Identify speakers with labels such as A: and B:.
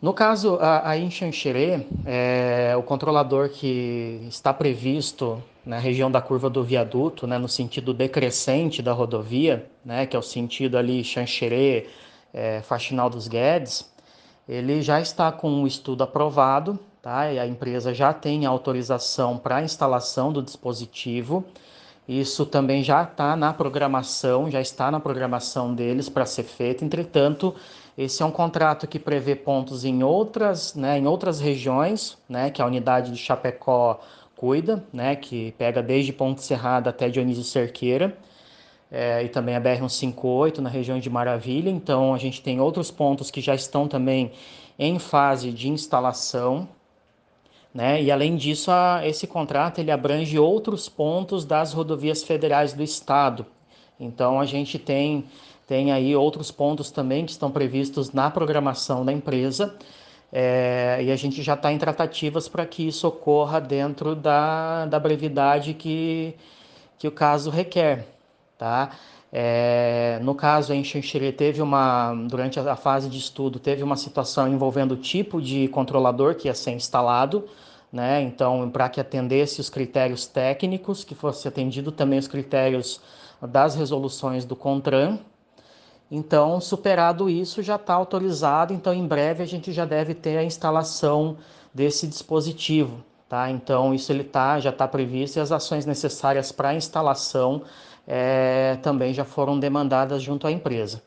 A: No caso, em Xanxerê, é, o controlador que está previsto na região da curva do viaduto, né, no sentido decrescente da rodovia, né, que é o sentido ali Xanxerê, é, Faxinal dos Guedes, ele já está com um estudo aprovado, tá? E a empresa já tem autorização para a instalação do dispositivo. Isso também já está na programação, já está na programação deles para ser feito. Entretanto, esse é um contrato que prevê pontos em outras, né, em outras regiões, né, que a unidade de Chapecó cuida, né, que pega desde Ponte Serrada até Dionísio Cerqueira é, e também a BR-158 na região de Maravilha. Então, a gente tem outros pontos que já estão também em fase de instalação. Né? E além disso, a, esse contrato ele abrange outros pontos das rodovias federais do estado. Então a gente tem, tem aí outros pontos também que estão previstos na programação da empresa. É, e a gente já está em tratativas para que isso ocorra dentro da, da brevidade que, que o caso requer tá? É, no caso, em Xanxerê teve uma, durante a fase de estudo, teve uma situação envolvendo o tipo de controlador que ia ser instalado, né? Então, para que atendesse os critérios técnicos, que fosse atendido também os critérios das resoluções do CONTRAN. Então, superado isso, já está autorizado. Então, em breve a gente já deve ter a instalação desse dispositivo, tá? Então, isso ele tá, já está previsto e as ações necessárias para a instalação é, também já foram demandadas junto à empresa.